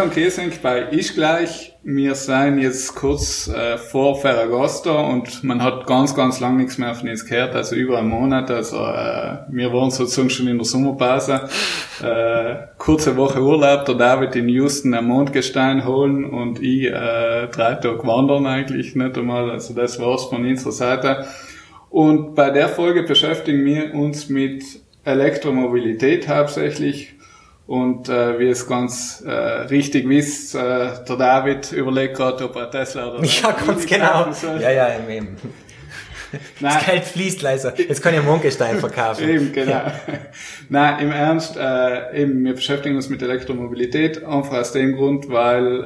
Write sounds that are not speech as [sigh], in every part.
Hallo und Kiesink bei Ich gleich. Wir sind jetzt kurz äh, vor Ferragosto und man hat ganz, ganz lang nichts mehr von uns gehört, also über einen Monat. Also äh, wir waren sozusagen schon in der Sommerpause. Äh, kurze Woche Urlaub, der David in Houston am Mondgestein holen und ich äh, drei Tage wandern eigentlich nicht einmal. Also das war's von unserer Seite. Und bei der Folge beschäftigen wir uns mit Elektromobilität hauptsächlich und äh, wie es ganz äh, richtig wisst, äh, der David überlegt gerade, ob er Tesla oder [laughs] Ja, ganz genau. Ja, ja, eben. [laughs] Nein. Das Geld fließt leiser. Jetzt kann ich Mondgestein verkaufen. [laughs] Eben, genau. Nein, im Ernst, äh, eben, wir beschäftigen uns mit Elektromobilität, einfach aus dem Grund, weil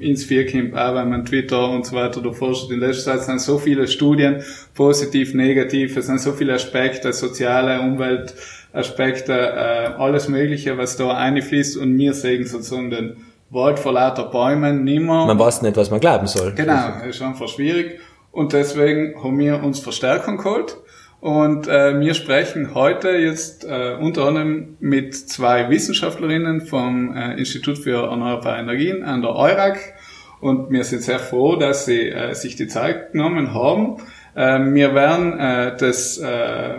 äh, ins Vierkamp, auch wenn man Twitter und so weiter da forscht, in letzter Zeit sind so viele Studien, positiv, negativ, es sind so viele Aspekte, soziale, Umwelt, Aspekte, äh, alles Mögliche, was da einfließt und wir sehen sozusagen den Wald vor lauter Bäumen nimmer. Man weiß nicht, was man glauben soll. Genau, ist einfach schwierig und deswegen haben wir uns Verstärkung geholt und äh, wir sprechen heute jetzt äh, unter anderem mit zwei Wissenschaftlerinnen vom äh, Institut für Erneuerbare Energien an der EURAG und wir sind sehr froh, dass sie äh, sich die Zeit genommen haben. Äh, wir werden äh, das äh,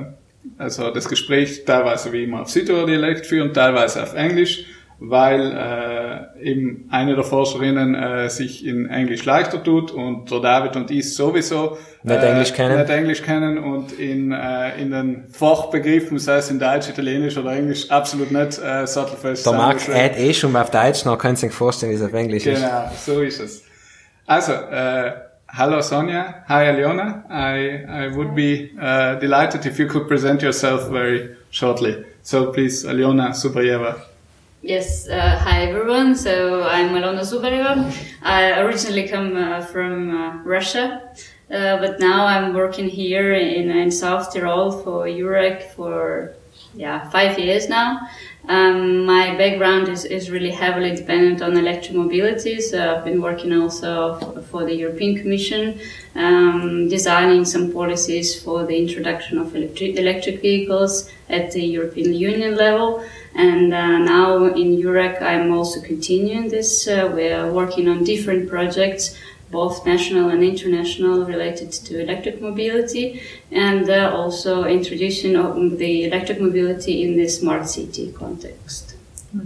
also das Gespräch teilweise wie immer auf Südtirol-Dialekt führen, teilweise auf Englisch, weil äh, eben eine der Forscherinnen äh, sich in Englisch leichter tut und der David und ich sowieso Nicht Englisch kennen. nicht Englisch kennen und in, äh, in den Fachbegriffen, sei es in Deutsch, Italienisch oder Englisch, absolut nicht äh, sattelfest Der. Marc Deswegen- äht eh schon mal auf Deutsch, noch kann sich vorstellen, wie es auf Englisch ist. Genau, so ist es. Also, äh, hello Sonia. hi Aliona. I, I would be uh, delighted if you could present yourself very shortly. So please, Aliona Subayeva. Yes, uh, hi everyone. So I'm Alona Zubareva. I originally come uh, from uh, Russia, uh, but now I'm working here in, in South Tyrol for Eurac for yeah five years now. Um, my background is, is really heavily dependent on electromobility, so I've been working also for the European Commission, um, designing some policies for the introduction of electric, electric vehicles at the European Union level. And uh, now in Eurac, I'm also continuing this. Uh, we are working on different projects, both national and international, related to electric mobility, and uh, also introducing of the electric mobility in the smart city context.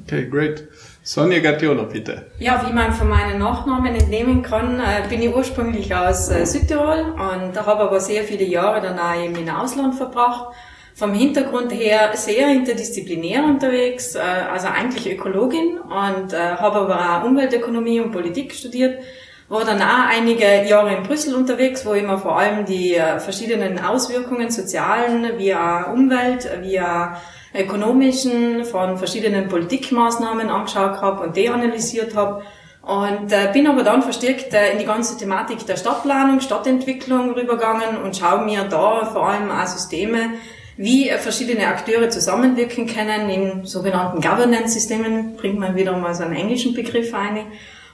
Okay, great. Sonja Gattiolo, bitte. Ja, wie man von meinen Nachnamen entnehmen kann, äh, bin ich ursprünglich aus äh, Südtirol und habe aber sehr viele Jahre dann auch eben im Ausland verbracht. Vom Hintergrund her sehr interdisziplinär unterwegs, äh, also eigentlich Ökologin und habe aber auch Umweltökonomie und Politik studiert. War dann auch einige Jahre in Brüssel unterwegs, wo ich mir vor allem die äh, verschiedenen Auswirkungen, sozialen, wie auch Umwelt, wie auch ökonomischen von verschiedenen Politikmaßnahmen angeschaut habe und die analysiert habe. Und äh, bin aber dann verstärkt äh, in die ganze Thematik der Stadtplanung, Stadtentwicklung rübergegangen und schaue mir da vor allem auch Systeme, wie verschiedene Akteure zusammenwirken können in sogenannten Governance-Systemen, bringt man wieder mal so einen englischen Begriff ein,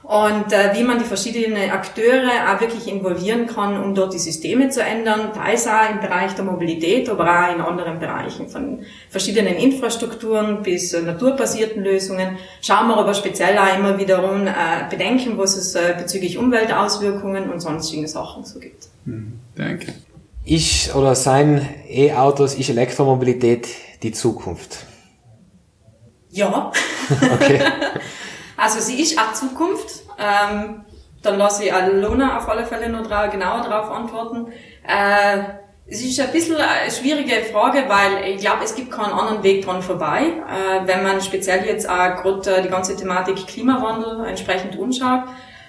und äh, wie man die verschiedenen Akteure auch wirklich involvieren kann, um dort die Systeme zu ändern, teils auch im Bereich der Mobilität, aber auch in anderen Bereichen, von verschiedenen Infrastrukturen bis äh, naturbasierten Lösungen. Schauen wir aber speziell auch immer wiederum äh, bedenken, was es äh, bezüglich Umweltauswirkungen und sonstigen Sachen so gibt. Danke. Ist oder sein E-Autos, ist Elektromobilität die Zukunft? Ja, Okay. [laughs] also sie ist auch Zukunft. Ähm, dann lasse ich Alona auf alle Fälle noch drau genauer darauf antworten. Äh, es ist ein bisschen eine schwierige Frage, weil ich glaube, es gibt keinen anderen Weg dran vorbei, äh, wenn man speziell jetzt auch gerade äh, die ganze Thematik Klimawandel entsprechend anschaut.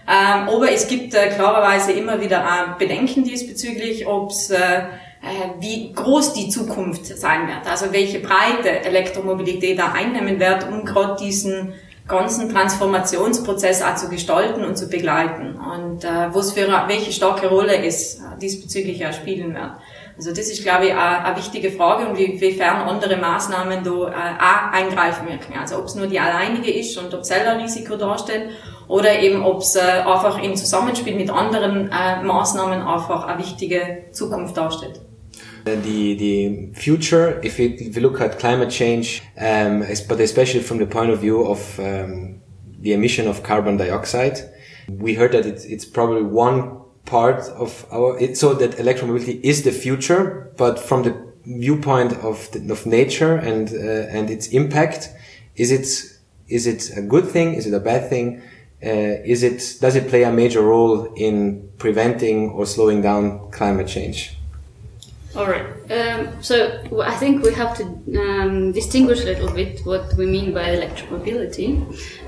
Ähm, aber es gibt äh, klarerweise immer wieder auch Bedenken diesbezüglich, ob's, äh, äh, wie groß die Zukunft sein wird, also welche Breite Elektromobilität da einnehmen wird, um gerade diesen ganzen Transformationsprozess auch zu gestalten und zu begleiten und äh, was für welche starke Rolle es äh, diesbezüglich auch spielen wird. Also das ist, glaube ich, eine wichtige Frage und wie- wiefern andere Maßnahmen da äh, auch eingreifen wirken. Also ob es nur die alleinige ist und ob selber Risiko darstellt oder eben ob es äh, einfach im Zusammenspiel mit anderen Maßnahmen einfach eine wichtige Zukunft darstellt. The the future. If, if we look at climate change, um, but especially from the point of view of um, the emission of carbon dioxide, we heard that it's, it's probably one part of our. It, so that electromobility is the future, but from the viewpoint of the, of nature and uh, and its impact, is it is it a good thing? Is it a bad thing? Uh, is it does it play a major role in preventing or slowing down climate change? All right. Um, so I think we have to um, distinguish a little bit what we mean by electromobility,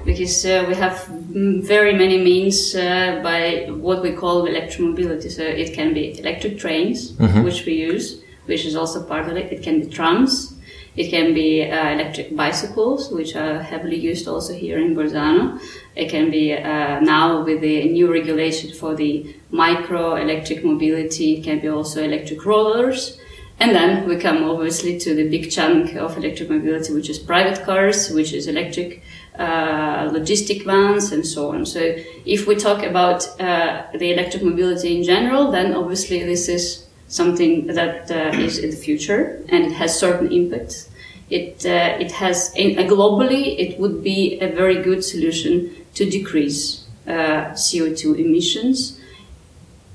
because uh, we have very many means uh, by what we call electromobility. So it can be electric trains, mm-hmm. which we use, which is also part of it. It can be trams. It can be uh, electric bicycles, which are heavily used also here in Bolzano. It can be uh, now with the new regulation for the micro electric mobility, it can be also electric rollers. And then we come obviously to the big chunk of electric mobility, which is private cars, which is electric uh, logistic vans, and so on. So if we talk about uh, the electric mobility in general, then obviously this is something that uh, is in the future and it has certain impacts. It, uh, it has, in, uh, globally, it would be a very good solution to decrease uh, CO2 emissions,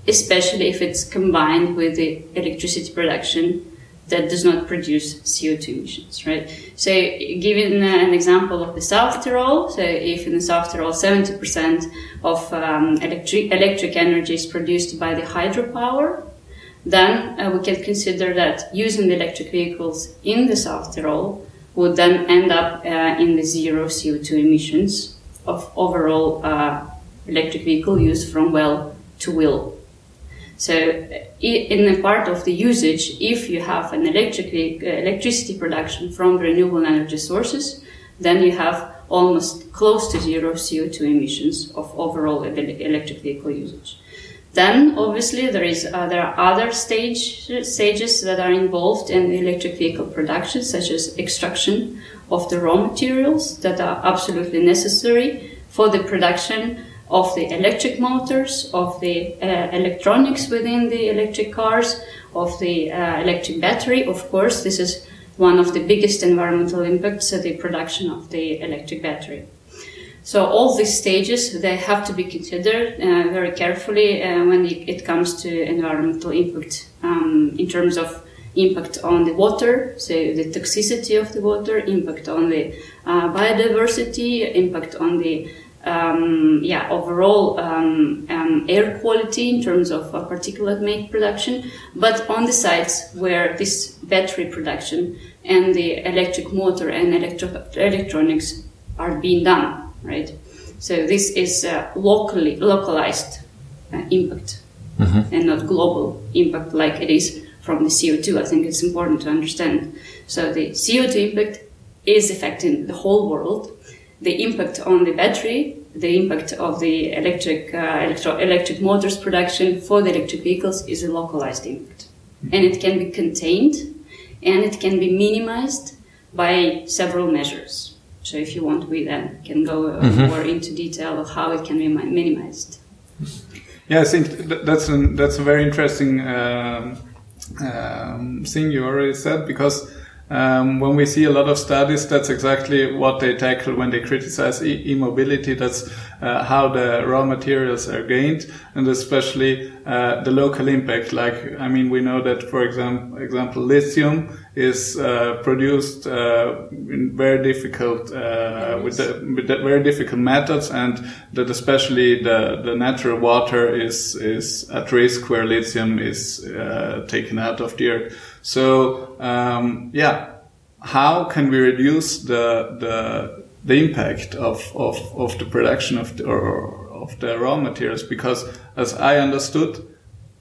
especially if it's combined with the electricity production that does not produce CO2 emissions, right? So, given uh, an example of the South Tyrol, so if in the South Tyrol 70% of um, electric, electric energy is produced by the hydropower, then uh, we can consider that using the electric vehicles in the South Tyrol would then end up uh, in the zero CO2 emissions of overall uh, electric vehicle use from well to wheel. So, in the part of the usage, if you have an electric uh, electricity production from renewable energy sources, then you have almost close to zero CO2 emissions of overall electric vehicle usage. Then, obviously, there is uh, there are other stage, stages that are involved in electric vehicle production, such as extraction of the raw materials that are absolutely necessary for the production of the electric motors, of the uh, electronics within the electric cars, of the uh, electric battery. Of course, this is one of the biggest environmental impacts, the production of the electric battery. So all these stages, they have to be considered uh, very carefully uh, when it comes to environmental impact. Um, in terms of impact on the water, so the toxicity of the water, impact on the uh, biodiversity, impact on the um, yeah overall um, um air quality in terms of particulate matter production, but on the sites where this battery production and the electric motor and electro- electronics are being done right? So this is a locally localized uh, impact mm-hmm. and not global impact like it is from the CO2. I think it's important to understand. So the CO2 impact is affecting the whole world. The impact on the battery, the impact of the electric uh, electro- electric motors production for the electric vehicles is a localized impact, mm-hmm. and it can be contained and it can be minimized by several measures. So if you want, we then can go uh, mm-hmm. more into detail of how it can be minimized. Yeah, I think that's a, that's a very interesting um, um, thing you already said because um, when we see a lot of studies, that's exactly what they tackle when they criticize e-mobility. That's uh, how the raw materials are gained, and especially uh, the local impact. Like, I mean, we know that, for example, example lithium is uh, produced uh, in very difficult uh, with, the, with the very difficult methods, and that especially the the natural water is is at risk where lithium is uh, taken out of the earth. So um, yeah, how can we reduce the the the impact of, of, of the production of the, or of the raw materials? Because as I understood,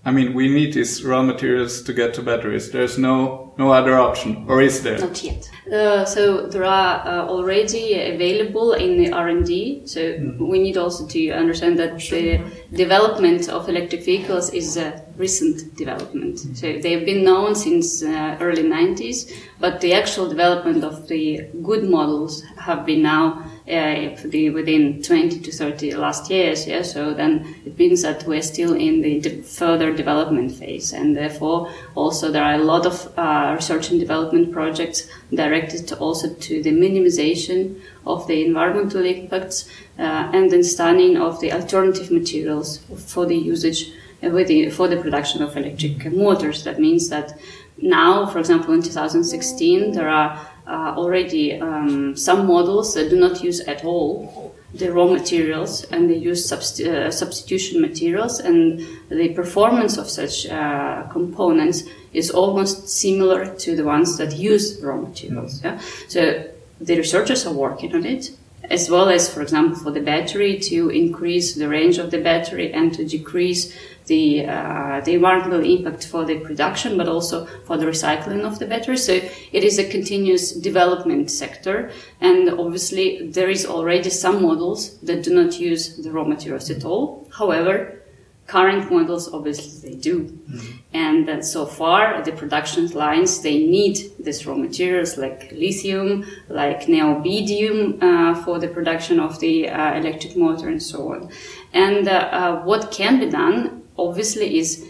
I mean, we need these raw materials to get to batteries. There's no no other option, or is there? Not yet. Uh, so there are uh, already available in the R&D. So mm-hmm. we need also to understand that the development of electric vehicles is a recent development. Mm-hmm. So they've been known since uh, early 90s, but the actual development of the good models have been now uh, the, within 20 to 30 last years. Yeah, so then it means that we're still in the de- further development phase, and therefore also there are a lot of uh, research and development projects directed to also to the minimization of the environmental impacts uh, and understanding of the alternative materials for the usage uh, the, for the production of electric motors. That means that now, for example, in 2016, there are already um, some models that do not use at all the raw materials and they use subst- uh, substitution materials and the performance of such uh, components is almost similar to the ones that use raw materials yeah? so the researchers are working on it as well as for example for the battery to increase the range of the battery and to decrease the uh, the environmental impact for the production, but also for the recycling of the batteries. So it is a continuous development sector, and obviously there is already some models that do not use the raw materials at all. However, current models obviously they do, mm-hmm. and uh, so far the production lines they need these raw materials like lithium, like neobidium uh, for the production of the uh, electric motor and so on. And uh, uh, what can be done obviously is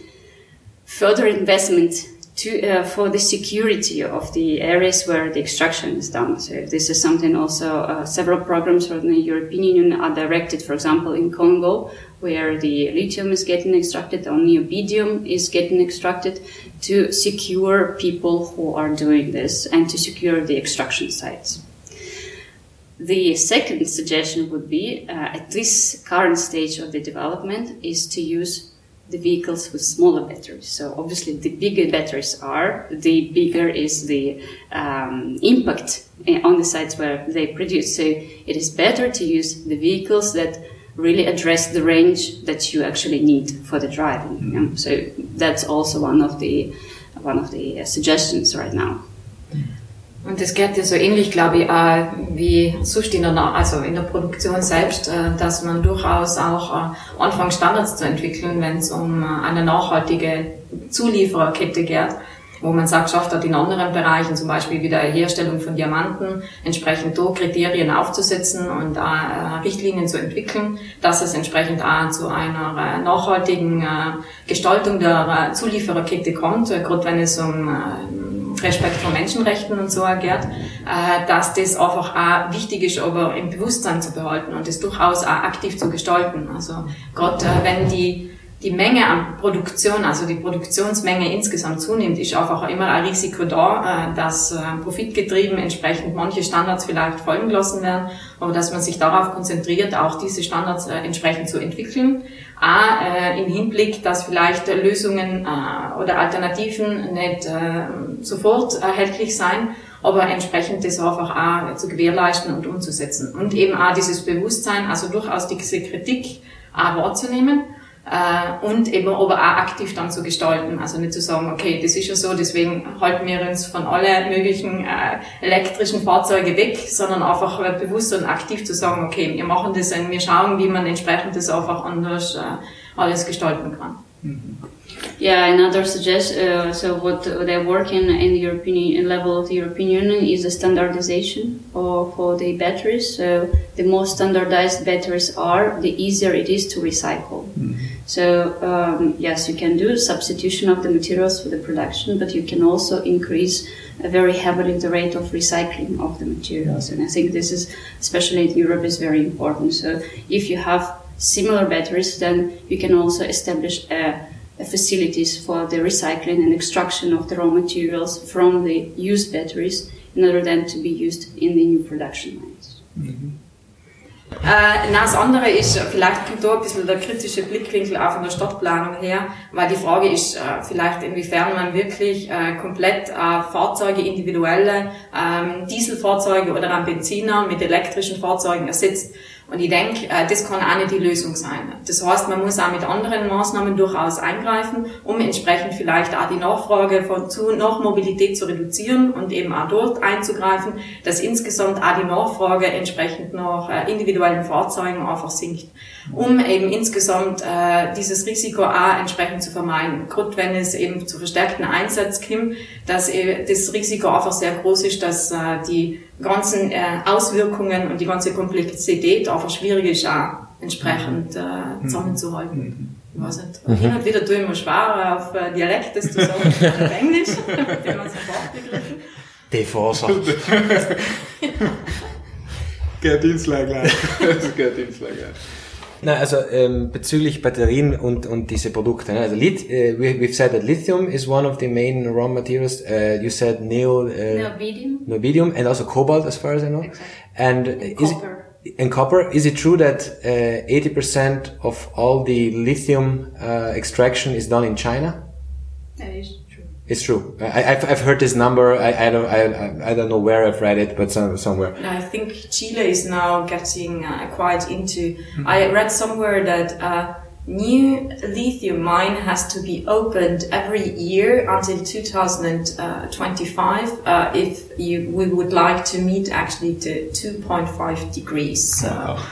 further investment to, uh, for the security of the areas where the extraction is done. So this is something also uh, several programs from the European Union are directed, for example, in Congo, where the lithium is getting extracted or neobidium is getting extracted to secure people who are doing this and to secure the extraction sites. The second suggestion would be, uh, at this current stage of the development, is to use the vehicles with smaller batteries. So obviously, the bigger batteries are, the bigger is the um, impact on the sites where they produce. So it is better to use the vehicles that really address the range that you actually need for the driving. Mm-hmm. So that's also one of the one of the suggestions right now. Und das geht ja so ähnlich, glaube ich, auch wie sonst in der, also in der Produktion selbst, äh, dass man durchaus auch äh, anfängt, Standards zu entwickeln, wenn es um äh, eine nachhaltige Zuliefererkette geht, wo man sagt, schafft hat in anderen Bereichen, zum Beispiel wie der Herstellung von Diamanten, entsprechend da Kriterien aufzusetzen und Richtlinien zu entwickeln, dass es entsprechend auch zu einer nachhaltigen Gestaltung der Zuliefererkette kommt, gerade wenn es um Respekt vor Menschenrechten und so geht, äh, dass das einfach auch wichtig ist, aber im Bewusstsein zu behalten und das durchaus auch aktiv zu gestalten. Also gerade äh, wenn die die Menge an Produktion, also die Produktionsmenge insgesamt zunimmt, ist einfach immer ein Risiko da, äh, dass profitgetrieben entsprechend manche Standards vielleicht folgen gelassen werden, aber dass man sich darauf konzentriert, auch diese Standards entsprechend zu entwickeln auch äh, im Hinblick, dass vielleicht Lösungen äh, oder Alternativen nicht äh, sofort erhältlich sein, aber entsprechend das einfach auch zu gewährleisten und umzusetzen. Und eben auch dieses Bewusstsein, also durchaus diese Kritik auch wahrzunehmen äh, und eben aber auch aktiv dann zu gestalten. Also nicht zu sagen, okay, das ist ja so, deswegen halten wir uns von allen möglichen äh, elektrischen Fahrzeugen weg, sondern einfach bewusst und aktiv zu sagen, okay, wir machen das und wir schauen, wie man entsprechend das einfach anders äh, alles gestalten kann. Mhm. Yeah, another suggest uh, so what they're working in the European level of the European Union is a standardization for, for the batteries. So the more standardized batteries are, the easier it is to recycle. So um, yes, you can do substitution of the materials for the production, but you can also increase uh, very heavily the rate of recycling of the materials. And I think this is, especially in Europe, is very important. So if you have similar batteries, then you can also establish a facilities for the recycling and extraction of the raw materials from the used batteries in order then to be used in the new production lines. Mhm. Äh, das andere ist, vielleicht kommt da ein bisschen der kritische Blickwinkel auch von der Stadtplanung her, weil die Frage ist äh, vielleicht, inwiefern man wirklich äh, komplett äh, Fahrzeuge, individuelle ähm, Dieselfahrzeuge oder an Benziner mit elektrischen Fahrzeugen ersetzt Und ich denke, äh, das kann auch nicht die Lösung sein. Das heißt, man muss auch mit anderen Maßnahmen durchaus eingreifen, um entsprechend vielleicht auch die Nachfrage von zu nach Mobilität zu reduzieren und eben auch dort einzugreifen, dass insgesamt auch die Nachfrage entsprechend nach äh, individuellen Fahrzeugen einfach sinkt, um eben insgesamt äh, dieses Risiko auch entsprechend zu vermeiden. Gerade wenn es eben zu verstärkten Einsatz kommt, dass das Risiko einfach sehr groß ist, dass die ganzen Auswirkungen und die ganze Komplexität einfach schwierig ist, auch entsprechend äh, zusammenzuhalten. Mhm. Ich weiß nicht. Mhm. Hin und wieder tue ich mir schwer, auf äh, Dialekt das zu sagen, [laughs] auf Englisch, [laughs] den man sofort begriffen. Die Forscher. [laughs] Geht. Geht Dienstler gleich. Na, also ähm, bezüglich Batterien und und diese Produkte. Ne? Also Lit, uh, we, we've said that lithium is one of the main raw materials. Uh, you said neo, uh, neobidium. neobidium, and also cobalt, as far as I know. Exactly. And, And is copper. It, and copper. Is it true that eighty percent of all the lithium uh, extraction is done in China? That is. It's true. I, I've I've heard this number. I, I don't I I don't know where I've read it, but some, somewhere. I think Chile is now getting uh, quite into. I read somewhere that uh, new lithium mine has to be opened every year until 2025 uh, if you, we would like to meet actually the 2.5 degrees Wow.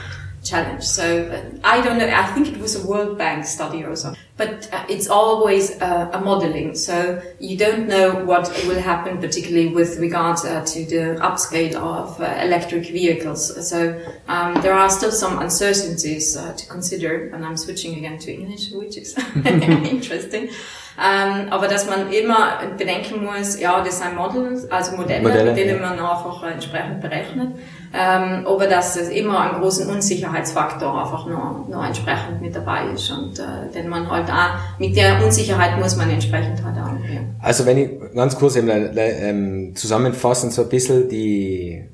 Challenge. So uh, I don't know. I think it was a World Bank study or something. But uh, it's always uh, a modeling. So you don't know what will happen, particularly with regard uh, to the upscale of uh, electric vehicles. So um, there are still some uncertainties uh, to consider. And I'm switching again to English, which is [laughs] [laughs] interesting. Ähm, aber dass man immer bedenken muss, ja, das sind Models, also Modelle, Modelle, mit denen ja. man einfach entsprechend berechnet. Ähm, aber dass es immer einen großen Unsicherheitsfaktor einfach noch, noch entsprechend mit dabei ist und äh, den man halt auch, mit der Unsicherheit muss man entsprechend halt auch umgehen. Also wenn ich ganz kurz eben, le- ähm, zusammenfassend so ein bisschen die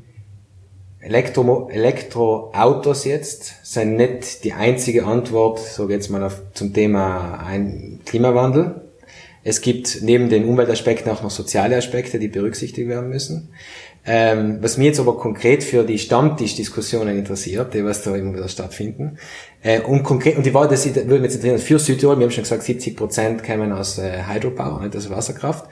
Elektro Elektroautos jetzt sind nicht die einzige Antwort, so jetzt mal auf, zum Thema ein Klimawandel. Es gibt neben den Umweltaspekten auch noch soziale Aspekte, die berücksichtigt werden müssen. Ähm, was mir jetzt aber konkret für die Stammtischdiskussionen interessiert, die was da immer wieder stattfinden, äh, und konkret, und die war, das würde mich jetzt interessieren, für Südtirol, wir haben schon gesagt, 70 Prozent kämen aus äh, Hydropower, nicht aus Wasserkraft.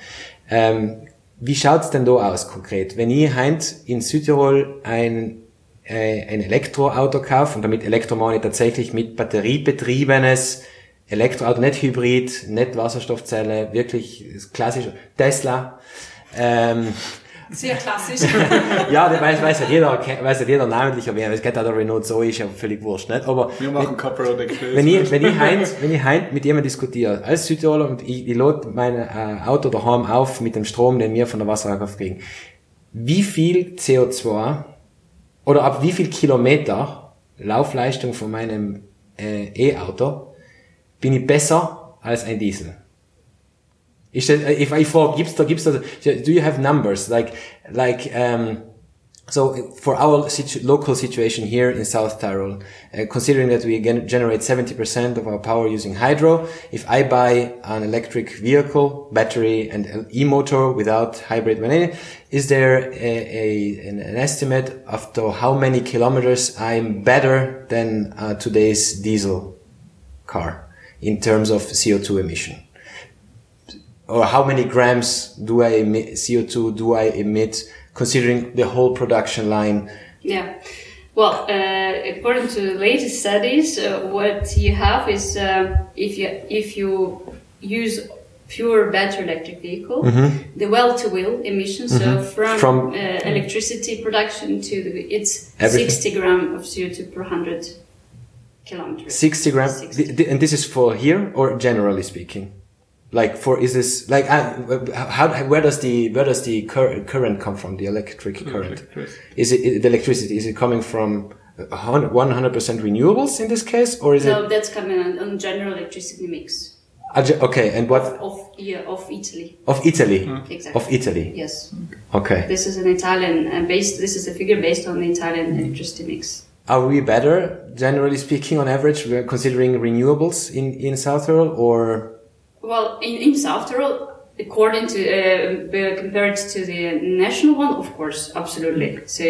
Ähm, wie schaut's denn da aus konkret? Wenn ich heint in Südtirol ein, äh, ein Elektroauto kaufe, und damit Elektro meine ich tatsächlich mit batteriebetriebenes Elektroauto, nicht Hybrid, nicht Wasserstoffzelle, wirklich das klassische Tesla, ähm, Sehr klassisch. [laughs] ja, der weiß, weiß ja jeder, weiß ja jeder namentlich, aber es geht auch der Renault so, ist ja völlig wurscht, nicht? Aber Wir machen Copper wenn ich, wenn ich heint, wenn ich heint mit jemandem diskutiere, als Südtiroler, und ich, ich lade mein äh, Auto daheim auf mit dem Strom, den wir von der Wasserkraft kriegen, wie viel CO2 oder ab wie viel Kilometer Laufleistung von meinem äh, E-Auto bin ich besser als ein Diesel? That, if I thought, gibt's da, gibt's da, do you have numbers? Like, like, um, so for our situ- local situation here in South Tyrol, uh, considering that we gen- generate 70% of our power using hydro, if I buy an electric vehicle, battery and e-motor without hybrid vanilla, is there a, a, an, estimate of how many kilometers I'm better than uh, today's diesel car in terms of CO2 emission? or how many grams do I emit CO2 do I emit considering the whole production line? Yeah. Well, uh, according to latest studies, uh, what you have is uh, if you if you use pure battery electric vehicle, the well-to-wheel emissions, so from, From- uh, electricity production to the, it's Everything. 60 gram of CO2 per 100 kilometers. 60 grams, 60. th- th- and this is for here or generally speaking? Like for, is this, like, uh, how, where does the, where does the cur- current come from? The electric current? Electricity. Is it, the electricity, is it coming from 100% renewables in this case? Or is So it, that's coming on, on general electricity mix okay, and what, of yeah, of Italy. of Italy? Exactly. Of Italy. Yes. Okay. This is an Italian uh, based. This is a figure based on the Italian electricity mix. Are we better, generally speaking, on average, considering renewables in, in South Tyrol or? Well, in, in South Tyrol, according to uh, compared to the national one, of course, absolutely. So uh,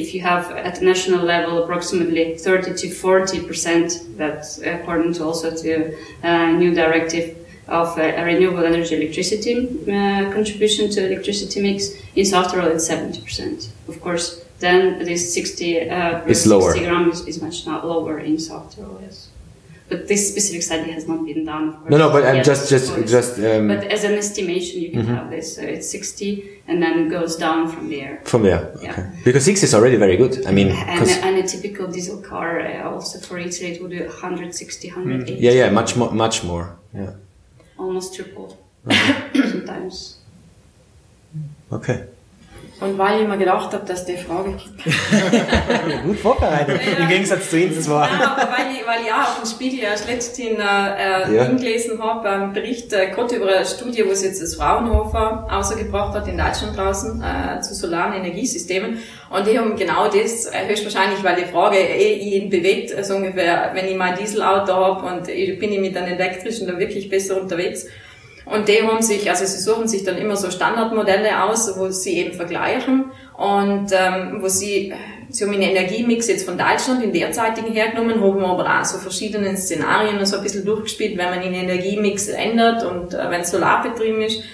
if you have at national level approximately 30 to 40 percent, that's according to also to a new directive of uh, renewable energy electricity uh, contribution to electricity mix. In South Tyrol, it's 70 percent. Of course, then this 60 uh, It's 60 lower. gram is, is much not lower in Tyrol. Yes. But this specific study has not been done. Course, No, no, but I'm just, just, just um, But as an estimation, you can have this. So it's 60 and then it goes down from there. from there. Yeah. Okay. Because six is already very good. I mean, And, and a typical diesel car, uh, also for Italy, it would be 160, 180. yeah, yeah, much more, much more. Yeah. Almost triple. [coughs] Sometimes. Okay. Und weil ich mir gedacht habe, dass die Frage kommt. [laughs] Gut vorbereitet. Im Gegensatz zu Ihnen zwar. Nein, aber weil ich, weil ich auch auf dem Spiegel erst letztens äh, äh, Ja. hingelesen habe, einen Bericht äh, gerade über eine Studie, was jetzt das Fraunhofer ausgebracht hat in Deutschland draußen äh, zu solaren Energiesystemen. Und die haben genau das, äh, höchstwahrscheinlich, weil die Frage eh ihn bewegt, äh, so ungefähr, wenn ich mein Dieselauto habe und ich, bin ich mit einem elektrischen da wirklich besser unterwegs. Und die haben sich, also sie suchen sich dann immer so Standardmodelle aus, wo sie eben vergleichen und ähm, wo sie, sie haben einen Energiemix jetzt von Deutschland in derzeitigen hergenommen, haben aber auch so verschiedene Szenarien so ein bisschen durchgespielt, wenn man den Energiemix ändert und äh, wenn es solarbetrieben ist.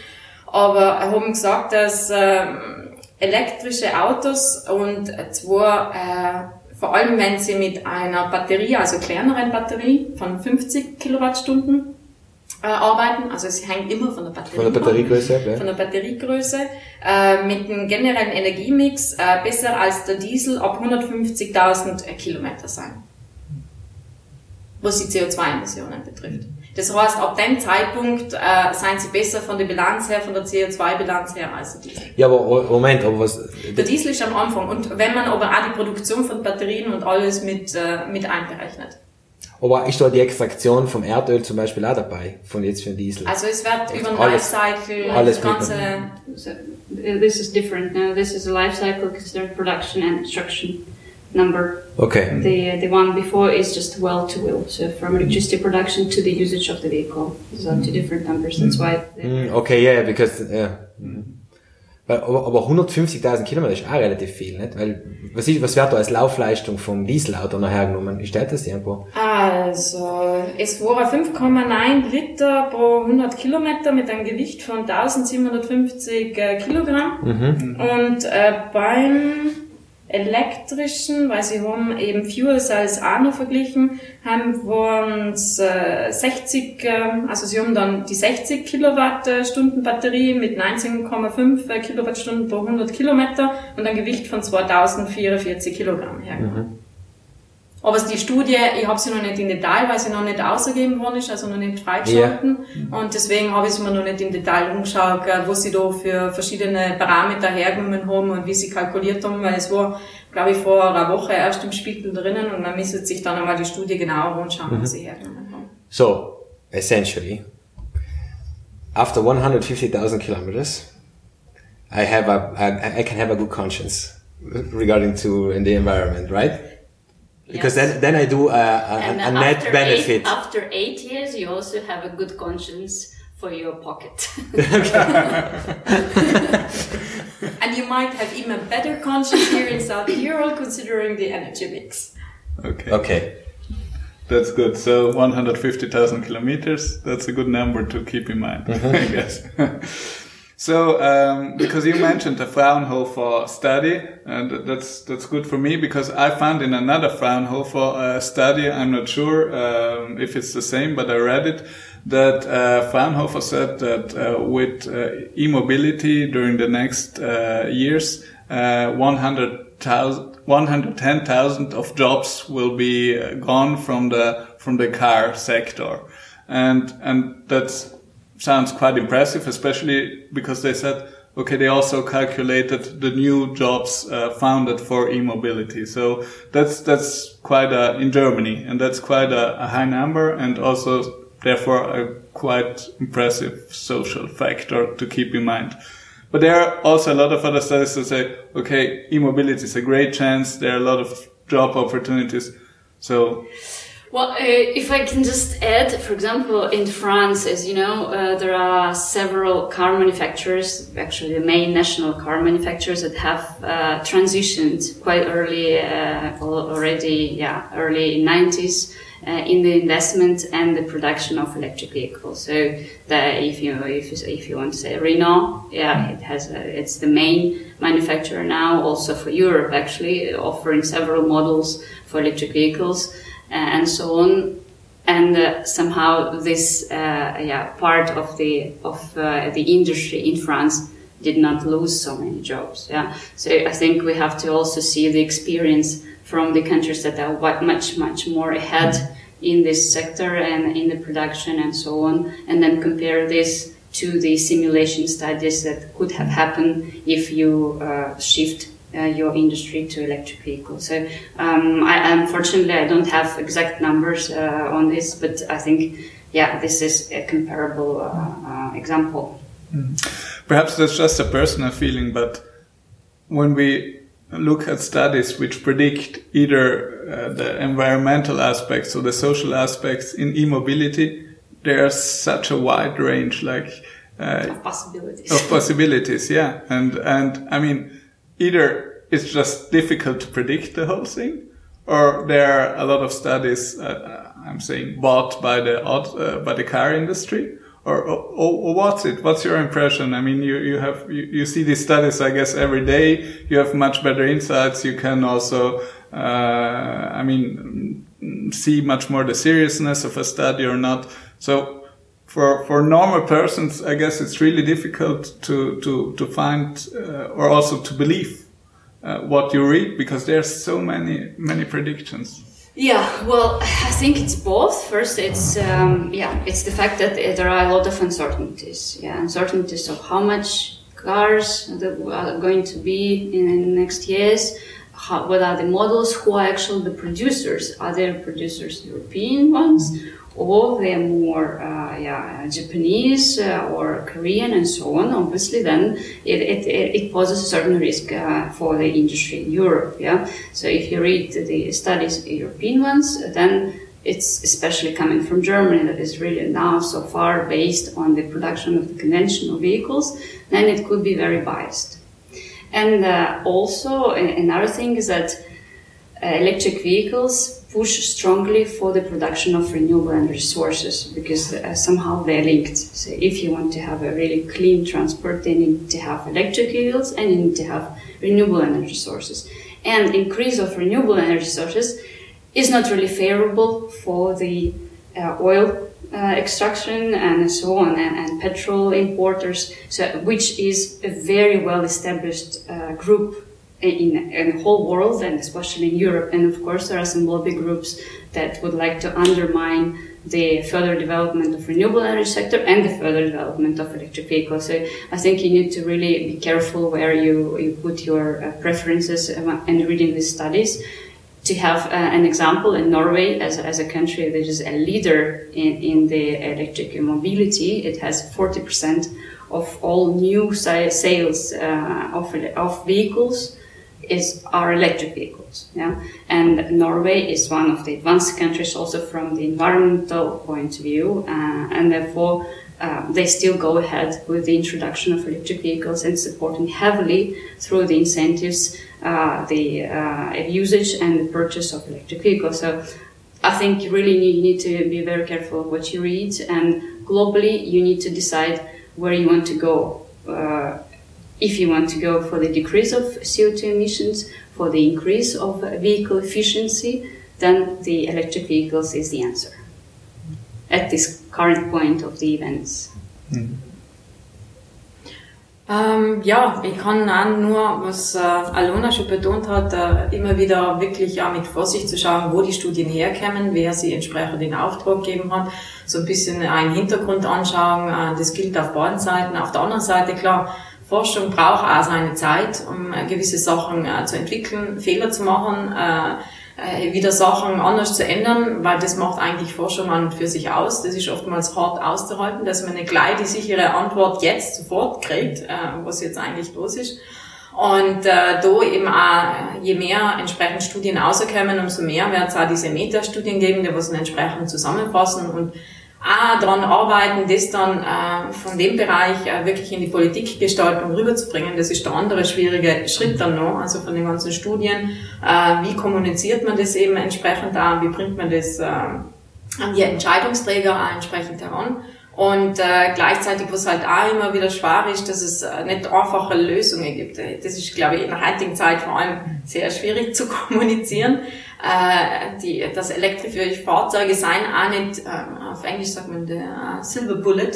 Aber haben gesagt, dass ähm, elektrische Autos und zwar äh, vor allem wenn sie mit einer Batterie, also kleineren Batterie von 50 Kilowattstunden äh, arbeiten, also es hängt immer von der Batterie Von der Batteriegröße ab, ja. von der Batteriegröße, äh, mit dem generellen Energiemix äh, besser als der Diesel ab 150.000 Kilometer sein. Was die CO2-Emissionen betrifft. Das heißt, ab dem Zeitpunkt äh, seien sie besser von der Bilanz her, von der CO2-Bilanz her als der Diesel. Ja, aber Moment, aber was, Der Diesel ist am Anfang und wenn man aber auch die Produktion von Batterien und alles mit, äh, mit einberechnet. Aber ist da die Extraktion vom Erdöl zum Beispiel auch dabei? Von jetzt für den Diesel? Also es wird über den Lifecycle, alles das ganze, So this is different. Now this is a life cycle considered production and extraction number. Okay. The the one before is just well to will. So from electricity production to the usage of the vehicle. These are two different numbers. That's why. they- Mm, Okay, yeah, because, ja. Weil, aber, aber 150.000 Kilometer ist auch relativ viel, nicht? Weil, was ist, was wird da als Laufleistung vom Dieselauto nachher genommen? Ist das irgendwo? Also, es waren 5,9 Liter pro 100 Kilometer mit einem Gewicht von 1750 äh, Kilogramm. Und äh, beim elektrischen, weil sie haben eben Fuel Cells auch noch verglichen, haben waren es äh, 60, äh, also sie haben dann die 60 Kilowattstunden Batterie mit 19,5 äh, Kilowattstunden pro 100 Kilometer und ein Gewicht von 2044 Kilogramm hergenommen. Aber die Studie, ich habe sie noch nicht im Detail, weil sie noch nicht ausgegeben worden ist, also noch nicht freigeschalten. Und deswegen habe ich sie mir noch nicht im Detail umgeschaut, äh, was sie da für verschiedene Parameter hergenommen haben und wie sie kalkuliert haben, weil es war, glaube ich, vor einer Woche erst im Spiegel drinnen und man müsste sich dann einmal die Studie genauer anschauen, was sie hergenommen haben. So, essentially, after 150,000 kilometers, I have a, I, I can have a good conscience regarding to in the environment, right? Because Yes. then, then I do a, a, And a net benefit. Eight, after eight years, you also have a good conscience for your pocket. [laughs] And you might have even a better conscience here in South Tyrol considering the energy mix. Okay. Okay. That's good. So 150,000 kilometers, that's a good number to keep in mind, mm-hmm. I guess. [laughs] so, um, because you mentioned the Fraunhofer study, and that's, that's good for me because I found in another Fraunhofer uh, study, I'm not sure um, if it's the same, but I read it, that uh, Fraunhofer said that uh, with uh, e-mobility during the next uh, years, uh, 100,000 110,000 of jobs will be uh, gone from the from the car sector, and and that sounds quite impressive, especially because they said okay they also calculated the new jobs uh, founded for e-mobility. So that's that's quite a in Germany, and that's quite a, a high number, and also therefore a quite impressive social factor to keep in mind. But there are also a lot of other studies that say, okay, e-mobility is a great chance. There are a lot of job opportunities. So, Well, uh, if I can just add, for example, in France, as you know, uh, there are several car manufacturers, actually the main national car manufacturers that have uh, transitioned quite early, uh, already, yeah, early 90s. Uh, in the investment and the production of electric vehicles. So if you if you, if you want to say Renault, yeah, it has a, it's the main manufacturer now, also for Europe actually, offering several models for electric vehicles and so on. And uh, somehow this uh, yeah part of the of uh, the industry in France did not lose so many jobs. Yeah, so I think we have to also see the experience from the countries that are much much more ahead in this sector and in the production and so on, and then compare this to the simulation studies that could have happened if you uh, shift uh, your industry to electric vehicles. So, um, I, unfortunately, I don't have exact numbers uh, on this, but I think, yeah, this is a comparable uh, uh example. Mm. Perhaps that's just a personal feeling, but when we look at studies which predict either uh, the environmental aspects or the social aspects in e-mobility, there's such a wide range, like uh, of possibilities. Of possibilities, yeah, and and I mean either it's just difficult to predict the whole thing, or there are a lot of studies, uh, uh I'm saying, bought by the uh, by the car industry, or, or, or, what's it? What's your impression? I mean, you, you have, you, you see these studies, I guess, every day. You have much better insights. You can also, uh, I mean, see much more the seriousness of a study or not. So for, for normal persons, I guess it's really difficult to, to, to find, uh, or also to believe uh, what you read because there's so many, many predictions. Yeah, well, I think it's both. First, it's um, yeah, it's the fact that there are a lot of uncertainties. Yeah, uncertainties of how much cars that are going to be in the next years. How, what are the models? Who are actually the producers? Are there producers European ones? Mm-hmm or they're more uh, yeah, Japanese uh, or Korean and so on, obviously then it, it, it poses a certain risk uh, for the industry in Europe. Yeah, so if you read the studies, European ones, then it's especially coming from Germany that is really now so far based on the production of the conventional vehicles, then it could be very biased. And uh, also another thing is that uh, electric vehicles push strongly for the production of renewable energy sources because uh, somehow they're linked. So if you want to have a really clean transport, then you need to have electric vehicles and you need to have renewable energy sources. And increase of renewable energy sources is not really favorable for the uh, oil uh, extraction and so on and, and, petrol importers, so which is a very well established uh, group in, in the whole world and especially in Europe. And of course, there are some lobby groups that would like to undermine the further development of renewable energy sector and the further development of electric vehicles. So I think you need to really be careful where you, you put your uh, preferences and reading these studies. To have uh, an example in Norway as, as a country that is a leader in, in the electric mobility, it has 40% of all new sales uh, of, of vehicles is our electric vehicles. Yeah, and Norway is one of the advanced countries also from the environmental point of view, uh, and therefore. Uh, they still go ahead with the introduction of electric vehicles and supporting heavily through the incentives uh, the uh, usage and the purchase of electric vehicles. So I think really you need to be very careful of what you read, and globally you need to decide where you want to go. If you want to go for the decrease of CO2 emissions, for the increase of vehicle efficiency, then the electric vehicles is the answer at this current point of the events. Mhm. Ähm, ja, ich kann auch nur, was äh, Alona schon betont hat, äh, immer wieder wirklich ja mit Vorsicht zu schauen, wo die Studien herkommen, wer sie entsprechend den Auftrag gegeben hat, so ein bisschen einen Hintergrund anschauen. Äh, das gilt auf beiden Seiten. Auf der anderen Seite, klar, Forschung braucht auch seine Zeit, um äh, gewisse Sachen äh, zu entwickeln, Fehler zu machen, äh, äh, wieder Sachen anders zu ändern, weil das macht eigentlich Forschung an und für sich aus. Das ist oftmals hart auszuhalten, dass man nicht gleich die sichere Antwort jetzt sofort kriegt, äh, was jetzt eigentlich los ist. Und äh, da eben auch, je mehr entsprechend Studien rauskommen, umso mehr wird es auch diese Metastudien geben, die was dann entsprechend zusammenfassen und auch daran arbeiten, das dann äh, von dem Bereich äh, wirklich in die Politikgestaltung rüberzubringen. Das ist der andere schwierige Schritt dann noch, also von den ganzen Studien. Äh, wie kommuniziert man das eben entsprechend da, wie bringt man das äh, an die Entscheidungsträger auch entsprechend heran. Und äh, gleichzeitig, was halt auch immer wieder schwer ist, dass es äh, nicht einfache Lösungen gibt. Das ist, glaube ich, in der heutigen Zeit vor allem sehr schwierig zu [laughs] kommunizieren. Äh, die, das elektrische Fahrzeuge seien auch nicht, äh, auf Englisch sagt man der uh, Silver Bullet,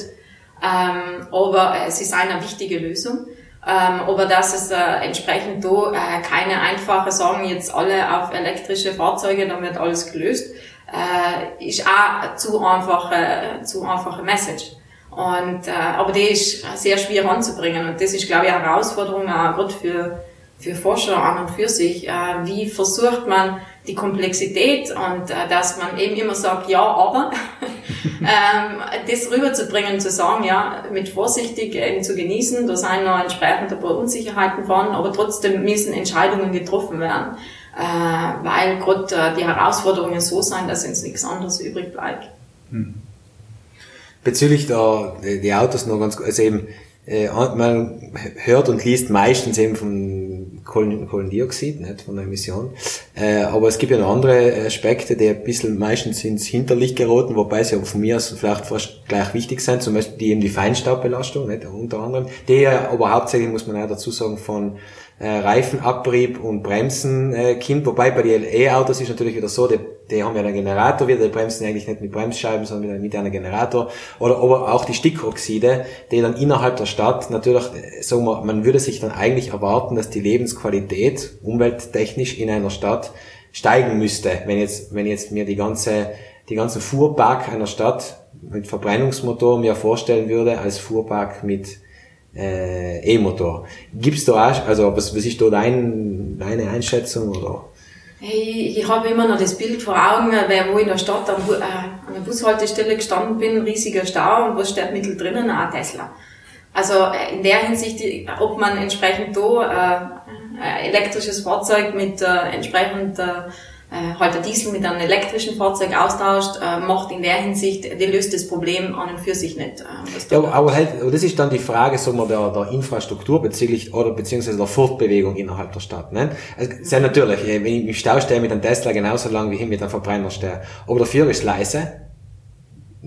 ähm, aber äh, sie seien eine wichtige Lösung. Ähm, aber dass es äh, entsprechend da äh, keine einfache sagen, jetzt alle auf elektrische Fahrzeuge, dann wird alles gelöst äh, ist auch zu einfache, zu einfache Message. Und, äh, aber die ist sehr schwer anzubringen. Und das ist, glaube ich, eine Herausforderung auch gerade für, für Forscher an und für sich. Äh, wie versucht man die Komplexität und äh, dass man eben immer sagt, ja, aber, [laughs] ähm, das rüberzubringen, zu sagen, ja, mit vorsichtig eben zu genießen, da sind noch entsprechend ein paar Unsicherheiten vorhanden, aber trotzdem müssen Entscheidungen getroffen werden äh, weil gerade äh, die Herausforderungen so sind, dass uns nichts anderes übrig bleibt. Hm. Bezüglich der die Autos noch ganz, also eben, äh, man hört und liest meistens eben von Kohlendioxid, nicht von der Emission. Äh, aber es gibt ja noch andere Aspekte, die ein bisschen meistens ins Hinterlicht geraten, wobei sie von mir aus vielleicht fast gleich wichtig sind, zum Beispiel die eben die Feinstaubbelastung, nicht, unter anderem. Die ja aber hauptsächlich, muss man auch dazu sagen, von äh, Reifenabrieb und Bremsen äh, kommt. Wobei bei den E-Autos ist natürlich wieder so, die, die haben ja einen Generator wieder, die bremsen eigentlich nicht mit Bremsscheiben, sondern mit einem Generator. Oder aber auch die Stickoxide, die dann innerhalb der Stadt natürlich, äh, sagen wir, man würde sich dann eigentlich erwarten, dass die Lebensqualität umwelttechnisch in einer Stadt steigen müsste, wenn jetzt, wenn jetzt mir die ganze, die ganzen Fuhrpark einer Stadt mit Verbrennungsmotor mir vorstellen würde als Fuhrpark mit äh, E-Motor. Gibt's da auch, also was, was ist da dein, deine Einschätzung oder? Hey, ich habe immer noch das Bild vor Augen, weil wo ich in der Stadt am, äh, an der Bushaltestelle gestanden bin, riesiger Stau und was steht mittel drinnen? Ein Tesla. Also äh, in der Hinsicht, ob man entsprechend da äh, elektrisches Fahrzeug mit äh, entsprechend äh, äh, halt der Diesel mit einem elektrischen Fahrzeug austauscht, äh, macht in der Hinsicht, die löst das Problem an und für sich nicht. Äh, ja, aber, halt, das ist dann die Frage, sagen wir, der, der Infrastruktur bezüglich oder beziehungsweise der Fortbewegung innerhalb der Stadt. Ne? Also, sehr natürlich, äh, wenn ich im Stau stehe mit einem Tesla genauso lang wie ich mit einem Verbrenner stehe. Aber dafür ist leise,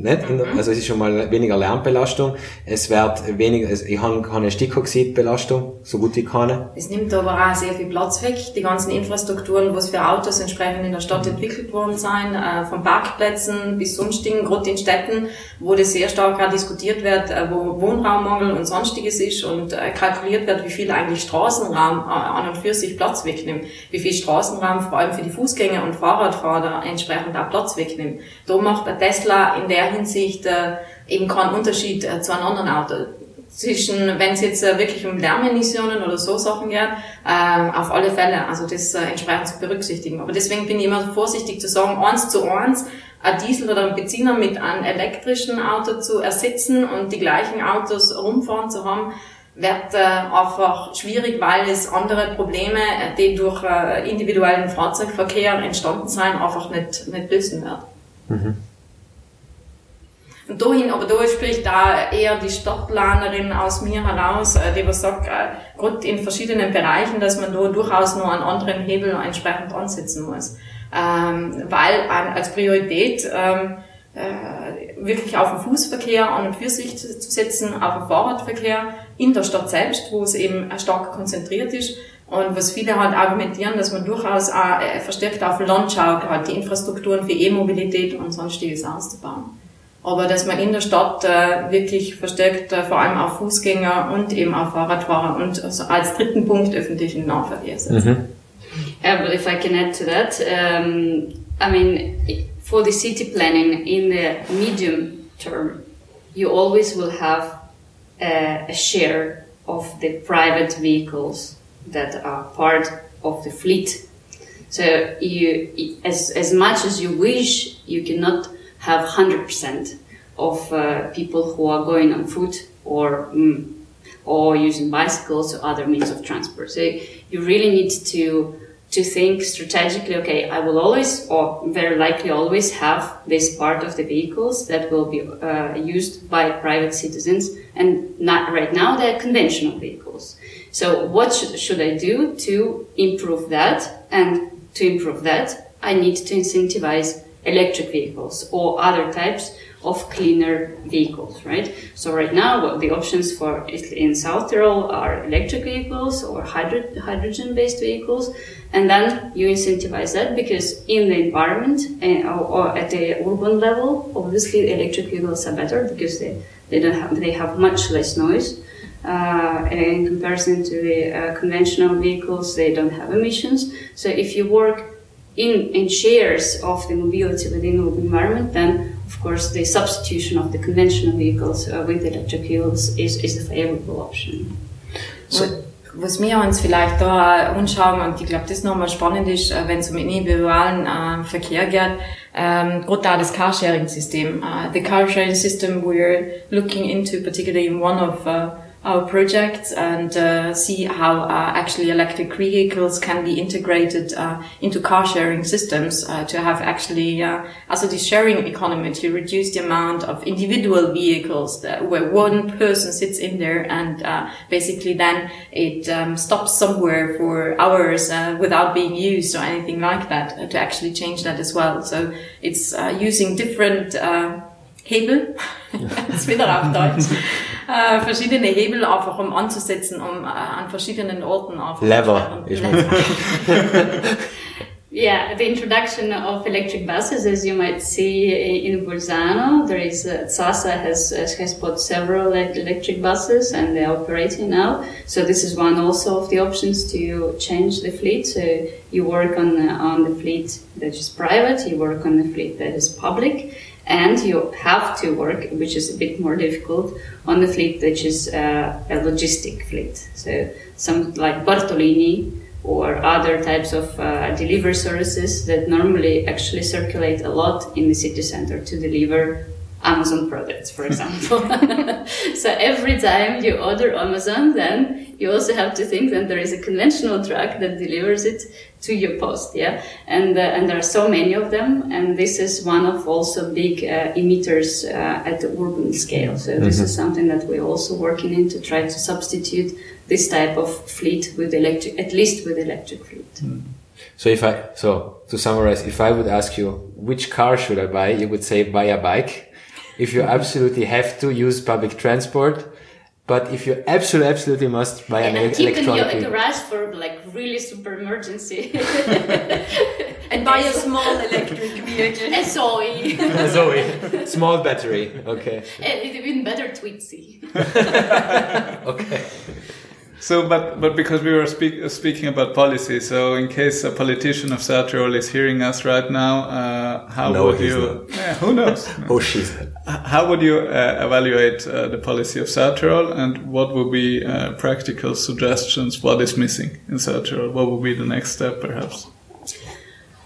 nicht? Mhm. Also es ist schon mal weniger Lärmbelastung. Es wird weniger, also ich habe keine Stickoxidbelastung, so gut wie keine. Es nimmt aber auch sehr viel Platz weg. Die ganzen Infrastrukturen, was für Autos entsprechend in der Stadt mhm. entwickelt worden sind, äh, von Parkplätzen bis sonstigen, gerade in Städten, wo das sehr stark auch diskutiert wird, äh, wo Wohnraummangel und sonstiges ist und äh, kalkuliert wird, wie viel eigentlich Straßenraum an und für sich Platz wegnimmt. Wie viel Straßenraum vor allem für die Fußgänger und Fahrradfahrer entsprechend auch Platz wegnimmt. Da macht der Tesla in der Hinsicht äh, eben keinen Unterschied äh, zu einem anderen Auto. Zwischen, wenn es jetzt äh, wirklich um Lärmemissionen oder so Sachen geht, äh, auf alle Fälle, also das entsprechend zu berücksichtigen. Aber deswegen bin ich immer vorsichtig zu sagen, eins zu eins, ein Diesel oder ein Benziner mit einem elektrischen Auto zu ersetzen und die gleichen Autos rumfahren zu haben, wird einfach schwierig, weil es andere Probleme, die durch individuellen Fahrzeugverkehr entstanden sind, einfach nicht, nicht lösen wird. Mhm. Und dahin, aber da spricht da eher die Stadtplanerin aus mir heraus, äh, die was sagt, äh, gerade in verschiedenen Bereichen, dass man da durchaus noch einen anderen Hebel entsprechend ansetzen muss. Ähm, weil als Priorität ähm, äh, wirklich auf den Fußverkehr an und für sich zu, zu setzen, auf den Fahrradverkehr in der Stadt selbst, wo es eben stark konzentriert ist, und was viele halt argumentieren, dass man durchaus auch verstärkt auf Land schaut, halt die Infrastrukturen für E-Mobilität und sonstiges auszubauen aber dass man in der Stadt äh, wirklich verstärkt äh, vor allem auf Fußgänger und eben auf Fahrradfahrer und also als dritten Punkt öffentlichen Nahverkehr setzt. Mhm. Yeah, but if I can add to that, um, I mean, for the city planning in the medium term, you always will have a, a share of the private vehicles that are part of the fleet. So you, as, as much as you wish, you cannot have 100% of uh, people who are going on foot or mm, or using bicycles or other means of transport. So you really need to to think strategically, okay, I will always, or very likely always have this part of the vehicles that will be uh, used by private citizens. And not right now, they're conventional vehicles. So what should, should I do to improve that? And to improve that, I need to incentivize electric vehicles or other types of cleaner vehicles, right? So right now, the options for in South Tyrol are electric vehicles or hydro- hydrogen-based vehicles, and then you incentivize that because in the environment uh, or, or, at the urban level, obviously electric vehicles are better because they, they don't have they have much less noise. Uh, in comparison to the uh, conventional vehicles, they don't have emissions. So if you work in, in shares of the mobility within the environment, then of course the substitution of the conventional vehicles uh, with electric vehicles is, is a favorable option. So, was wir uns vielleicht da anschauen, und ich glaube, das nochmal spannend ist, äh, wenn es um individuellen äh, Verkehr geht, um, gerade das Carsharing-System. Uh, the carsharing system we're looking into, particularly in one of uh, our projects and uh, see how uh, actually electric vehicles can be integrated uh, into car sharing systems uh, to have actually uh, also the sharing economy to reduce the amount of individual vehicles that, where one person sits in there and uh, basically then it um, stops somewhere for hours without being used or anything like that to actually change that as well. So it's using different Hebel, jetzt wieder äh, verschiedene Hebel einfach um anzusetzen, um äh, an verschiedenen Orten auf Lever. [laughs] Yeah, the introduction of electric buses, as you might see in Bolzano, there is uh, Sasa has has bought several electric buses and they're operating now. So this is one also of the options to change the fleet. So you work on the, on the fleet that is private, you work on the fleet that is public, and you have to work, which is a bit more difficult, on the fleet which is uh, a logistic fleet. So some like Bartolini or other types of uh, delivery services that normally actually circulate a lot in the city center to deliver Amazon products, for example. [laughs] so every time you order Amazon, then you also have to think that there is a conventional truck that delivers it to your post, yeah. And uh, and there are so many of them, and this is one of also big uh, emitters uh, at the urban scale. So mm-hmm. this is something that we're also working in to try to substitute this type of fleet with electric, at least with electric fleet. Mm. So if I so to summarize, if I would ask you which car should I buy, you would say buy a bike if you [laughs] absolutely have to use public transport. But if you absolutely, absolutely must buy an and keep in your garage for like really super emergency. [laughs] and buy a small electric vehicle. [laughs] A Zoe. a Zoe. Small battery. Okay. And even better Twizy. [laughs] okay. So, but but because we were speak, uh, speaking about policy, so in case a politician of South Tyrol is hearing us right now, uh, how no, would you? [laughs] Yeah, who knows? [laughs] oh, she's. How would you uh, evaluate uh, the policy of South Tyrol, and what would be uh, practical suggestions? What is missing in South Tyrol? What would be the next step, perhaps?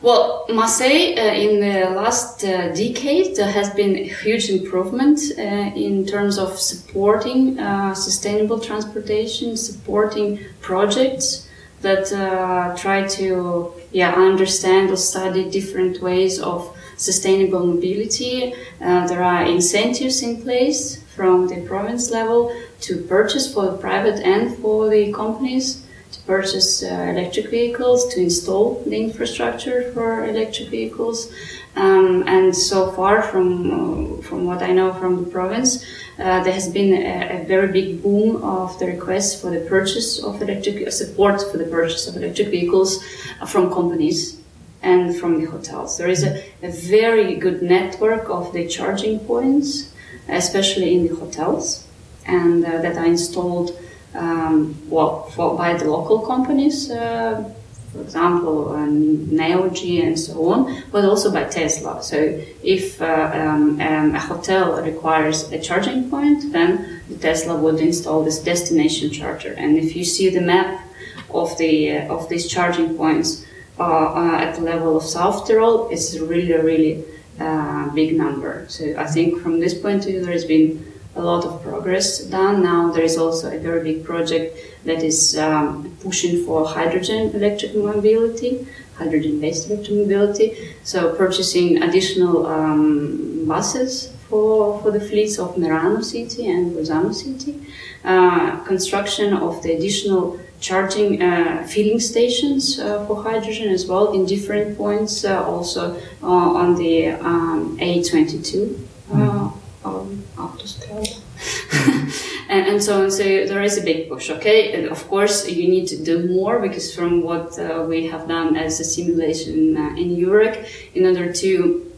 Well, Marseille uh, in the last uh, decade there has been a huge improvement uh, in terms of supporting uh, sustainable transportation, supporting projects that uh, try to yeah understand or study different ways of sustainable mobility. Uh, there are incentives in place from the province level to purchase for the private and for the companies purchase uh, electric vehicles, to install the infrastructure for electric vehicles. Um, and so far, from uh, from what I know from the province, uh, there has been a, a, very big boom of the requests for the purchase of electric support for the purchase of electric vehicles from companies and from the hotels. There is a, a very good network of the charging points, especially in the hotels, and uh, that are installed um, well, for, by the local companies, uh, for example, um, Neogy and so on, but also by Tesla. So if uh, um, um, a hotel requires a charging point, then the Tesla would install this destination charger. And if you see the map of the uh, of these charging points uh, uh, at the level of South Tyrol, it's really really uh, big number. So I think from this point of view, there has been a lot of progress done. Now there is also a very big project that is um, pushing for hydrogen electric mobility, hydrogen-based electric mobility. So purchasing additional um, buses for, for the fleets of Merano City and Bolzano City, uh, construction of the additional charging uh, filling stations uh, for hydrogen as well in different points, uh, also uh, on the um, A22 uh, um, [laughs] and, and so on. So there is a big push, okay? And of course, you need to do more because from what uh, we have done as a simulation uh, in Europe, in order to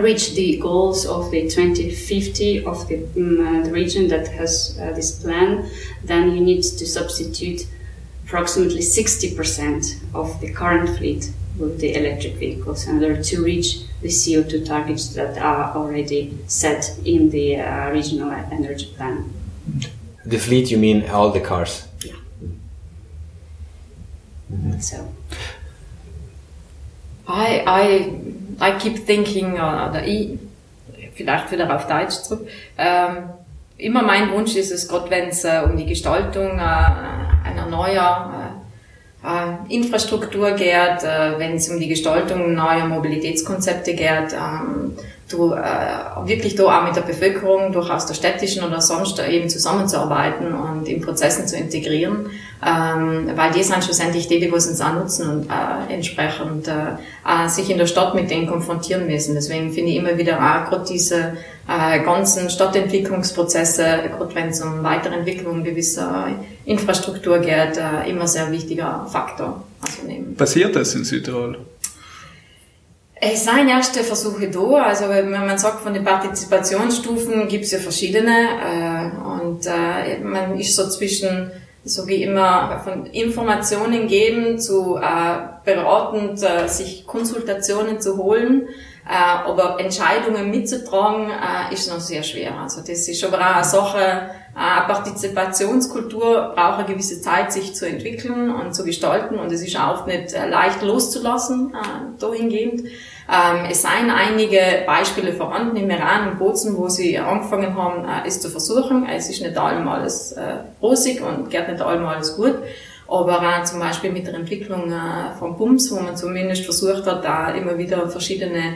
reach the goals of the 2050 of the, um, uh, the region that has uh, this plan, then you need to substitute approximately 60% of the current fleet with the electric vehicles in order to reach the CO2 targets that are already set in the uh, regional energy plan. The fleet, you mean all the cars? Yeah. So. I, I, I keep thinking, uh, oder ich, vielleicht wieder auf Deutsch zurück, ähm, immer mein Wunsch ist es, gerade wenn es äh, um die Gestaltung äh, einer neuen äh, Infrastruktur geht, äh, wenn es um die Gestaltung neuer Mobilitätskonzepte geht, ähm, du äh, wirklich da auch mit der Bevölkerung, durchaus der städtischen oder sonst eben zusammenzuarbeiten und in Prozessen zu integrieren, ähm, weil die sind schlussendlich die, die was uns auch nutzen und äh, entsprechend äh, sich in der Stadt mit denen konfrontieren müssen. Deswegen finde ich immer wieder auch gerade diese äh, ganzen Stadtentwicklungsprozesse, gerade wenn es um Weiterentwicklung gewisser Infrastruktur geht, äh, immer sehr wichtiger Faktor. Also. Passiert das in Südtirol? Es sind erste Versuche da. Also wenn man sagt, von den Partizipationsstufen gibt es ja verschiedene. Äh, und äh, man ist so zwischen, so wie immer, von Informationen geben zu äh, beratend, äh, sich Konsultationen zu holen. Äh, aber Entscheidungen mitzutragen, äh, ist noch sehr schwer. Also das ist aber auch eine Sache, äh, Partizipationskultur braucht eine gewisse Zeit, sich zu entwickeln und zu gestalten und es ist auch nicht leicht loszulassen, dahingehend. Ähm, es seien einige Beispiele vorhanden im Iran und Bozen, wo sie angefangen haben, es zu versuchen. Es ist nicht allem alles rosig und geht nicht allem alles gut. Aber auch zum Beispiel mit der Entwicklung äh, von Bums, wo man zumindest versucht hat, da immer wieder verschiedene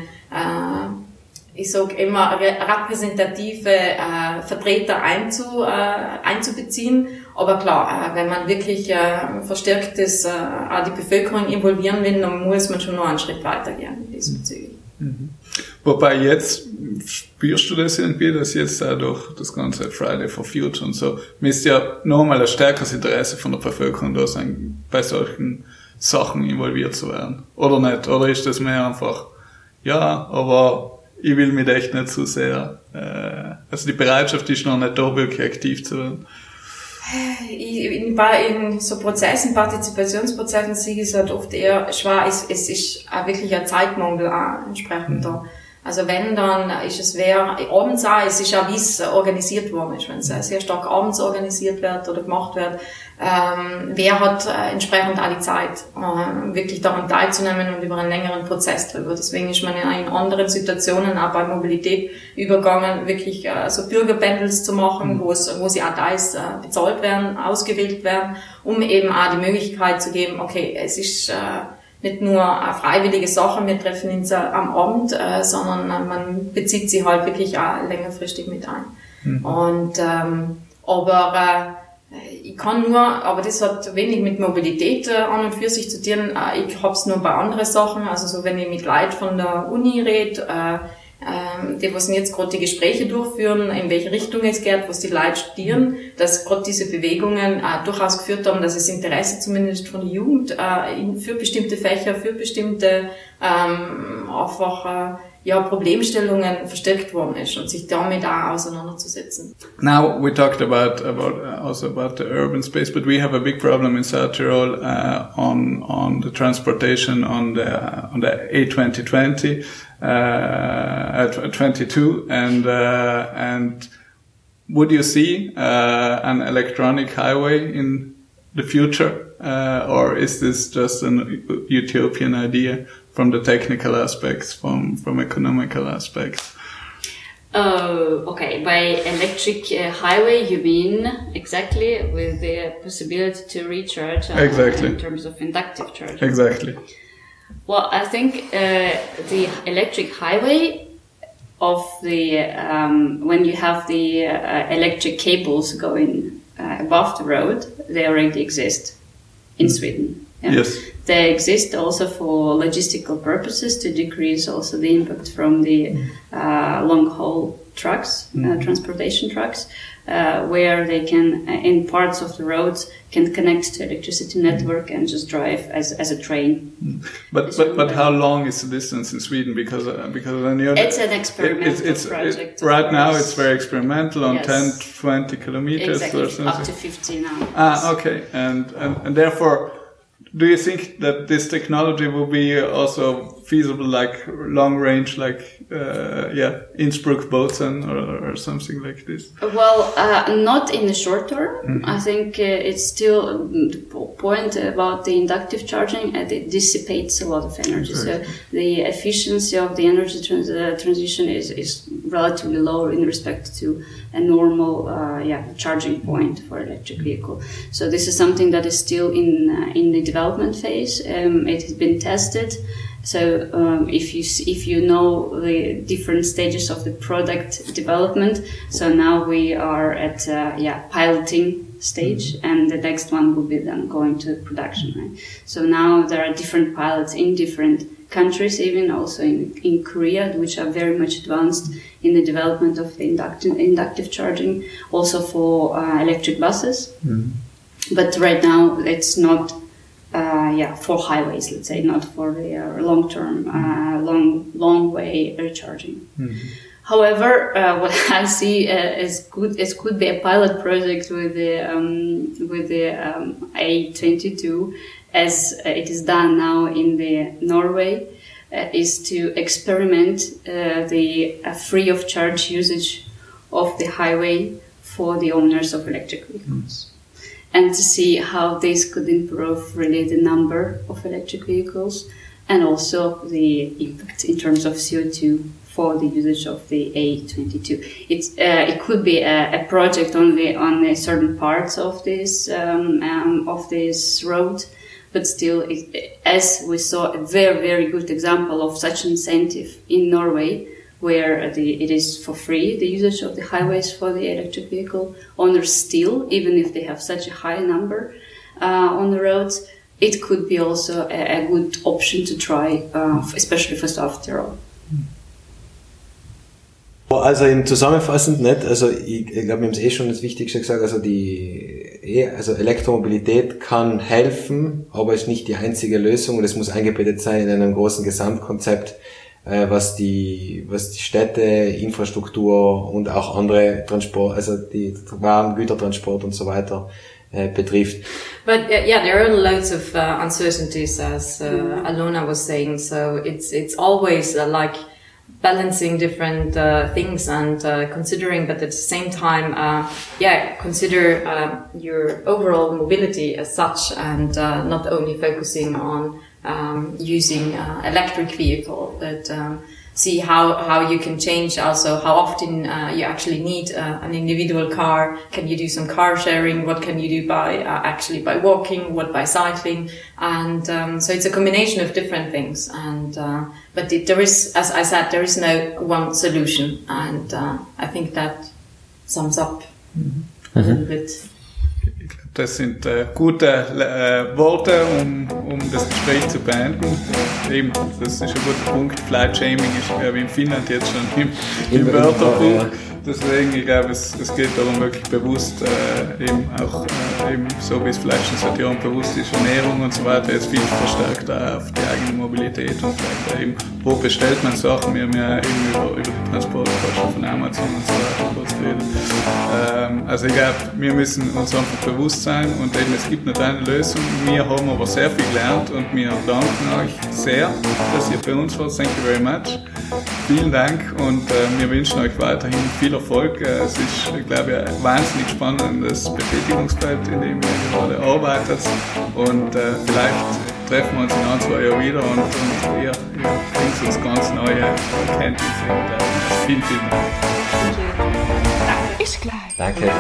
ich sag immer, repräsentative äh, Vertreter einzu, äh, einzubeziehen. Aber klar, äh, wenn man wirklich äh, verstärktes äh, auch die Bevölkerung involvieren will, dann muss man schon noch einen Schritt weitergehen diesbezüglich. Mhm. Wobei jetzt spürst du das irgendwie, dass jetzt auch durch das ganze Friday for Future und so, müsste ja nochmal ein stärkeres Interesse von der Bevölkerung da sein, bei solchen Sachen involviert zu werden. Oder nicht? Oder ist das mehr einfach, ja, aber ich will mich echt nicht zu sehr, äh, also die Bereitschaft ist noch nicht da, wirklich aktiv zu werden. In, in so Prozessen, Partizipationsprozessen sehe ich es halt oft eher schwer. Es, es ist auch wirklich ein Zeitmangel auch entsprechend mhm. da. Also wenn, dann ist es wer abends auch, es ist auch wie es organisiert worden ist, wenn es sehr stark abends organisiert wird oder gemacht wird, ähm, wer hat äh, entsprechend auch die Zeit, äh, wirklich daran teilzunehmen und über einen längeren Prozess drüber. Deswegen ist man ja in anderen Situationen auch bei Mobilität übergangen, wirklich äh, so Bürgerbandels zu machen, mhm. wo es, wo sie auch da ist, äh, bezahlt werden, ausgewählt werden, um eben auch die Möglichkeit zu geben, okay, es ist äh, nicht nur eine freiwillige Sache, wir treffen uns am Abend, äh, sondern äh, man bezieht sie halt wirklich auch längerfristig mit ein. Mhm. Und ähm, aber äh, ich kann nur, aber das hat wenig mit Mobilität äh, an und für sich zu tun. Äh, ich hab's nur bei anderen Sachen, also so wenn ich mit Leuten von der Uni rede, äh, ähm, die was jetzt gerade die Gespräche durchführen, in welche Richtung es geht, was die Leute studieren, dass gerade diese Bewegungen äh, durchaus geführt haben, dass das Interesse zumindest von der Jugend äh, für bestimmte Fächer, für bestimmte ähm, einfach äh, ja, Problemstellungen verstärkt worden ist und sich damit auch auseinanderzusetzen. Now we talked about about uh, also about the urban space, but we have a big problem in South Tyrol uh, on on the transportation on the on the A2020 uh, at 22 and uh, and would you see uh, an electronic highway in the future uh, or is this just an utopian idea from the technical aspects, from from economical aspects? Oh, okay. By electric uh, highway, you mean exactly with the possibility to recharge uh, Exactly. in terms of inductive charge. Exactly. Well, I think uh, the electric highway of the um, when you have the uh, electric cables going uh, above the road, they already exist in Sweden. Yeah. Yes. They exist also for logistical purposes to decrease also the impact from the uh, long haul trucks, uh, transportation trucks, uh, where they can, uh, in parts of the roads, can connect to electricity network and just drive as, as a train. But but but how long is the distance in Sweden? Because uh, because I know It's an it- experimental it's, it's, project. it- right now it's very experimental on Yes. 10, 20 kilometers exactly or up something. to 50 now. Ah, okay. And, and, and therefore, do you think that this technology will be also feasible, like long range, like, uh, yeah, Innsbruck Bozen or, or something like this? Well, uh, not in the short term. Mm-hmm. I think uh, it's still um, the point about the inductive charging. Uh, it dissipates a lot of energy, so the efficiency of the energy trans- uh, transition is, is relatively low in respect to a normal, uh, yeah, charging point for electric vehicle. So this is something that is still in uh, in the development phase. Um, it has been tested. So um, if you if you know the different stages of the product development, so now we are at uh, yeah piloting stage, and the next one will be then going to production. Right? So now there are different pilots in different countries, even also in, in Korea, which are very much advanced in the development of the inductive, inductive charging, also for uh, electric buses. But right now, it's not uh, yeah, for highways, let's say, not for the uh, long term, uh, long, long way recharging. However, uh, [laughs] what I see uh, is good, it could be a pilot project with the, um, with the um, A22, as uh, it is done now in the Norway, uh, is to experiment uh, the uh, free of charge usage of the highway for the owners of electric vehicles and to see how this could improve really the number of electric vehicles and also the impact in terms of CO2 for the usage of the A22. It's, uh, it could be a, a project only on the certain parts of this um, um, of this road, but still, it, as we saw, a very very good example of such incentive in Norway where the, it is for free the usage of the highways for the electric vehicle owners still, even if they have such a high number uh, on the roads. It could be also a, a good option to try, uh, especially for South Tyrol. Also im Zusammenfassend nicht, also ich, ich glaube, wir haben es eh schon das Wichtigste gesagt, also die eh, also Elektromobilität kann helfen, aber ist nicht die einzige Lösung und es muss eingebettet sein in einem großen Gesamtkonzept, äh, was die was die Städte, Infrastruktur und auch andere Transport, also die Waren, Gütertransport und so weiter äh, betrifft. But uh, yeah, there are loads of uh, uncertainties, as uh, Alona was saying. So it's it's always uh, like balancing different uh, things and considering, but at the same time, yeah, consider your overall mobility as such, and not only focusing on um, using uh, electric vehicle, but um, see how, how you can change also how often uh, you actually need uh, an individual car. Can you do some car sharing? What can you do by uh, actually by walking? What by cycling? And um, so it's a combination of different things. And uh, but it, there is, as I said, there is no one solution. And uh, I think that sums up a little bit. Das sind äh, gute äh, Worte, um, um das Gespräch zu beenden. Eben, das ist ein guter Punkt. Flight Shaming ist, glaube ich, in Finnland jetzt schon im, im Im Wörterbuch. Deswegen, ich glaube, es, es geht darum, wirklich bewusst, äh, eben auch, äh, eben so wie es vielleicht schon seit Jahren bewusst ist, Ernährung und so weiter, jetzt viel verstärkter auf die eigene Mobilität und vielleicht eben, wo bestellt man Sachen, wir haben ja eben über, über die Transportkosten von Amazon und so weiter kurz geredet. Ähm, also ich glaube, wir müssen uns einfach bewusst sein und eben, es gibt nicht eine Lösung. Wir haben aber sehr viel gelernt und wir danken euch sehr, dass ihr bei uns wart. Thank you very much. Vielen Dank und äh, wir wünschen euch weiterhin viel Erfolg. Äh, es ist, ich glaube, ein wahnsinnig spannendes Betätigungsfeld, in dem ihr gerade arbeitet und äh, vielleicht treffen wir uns in ein, zwei Jahren wieder und, und ihr, ihr bringt uns ganz neue Erkenntnisse und äh, vielen, vielen Dank. Ist gleich. Danke.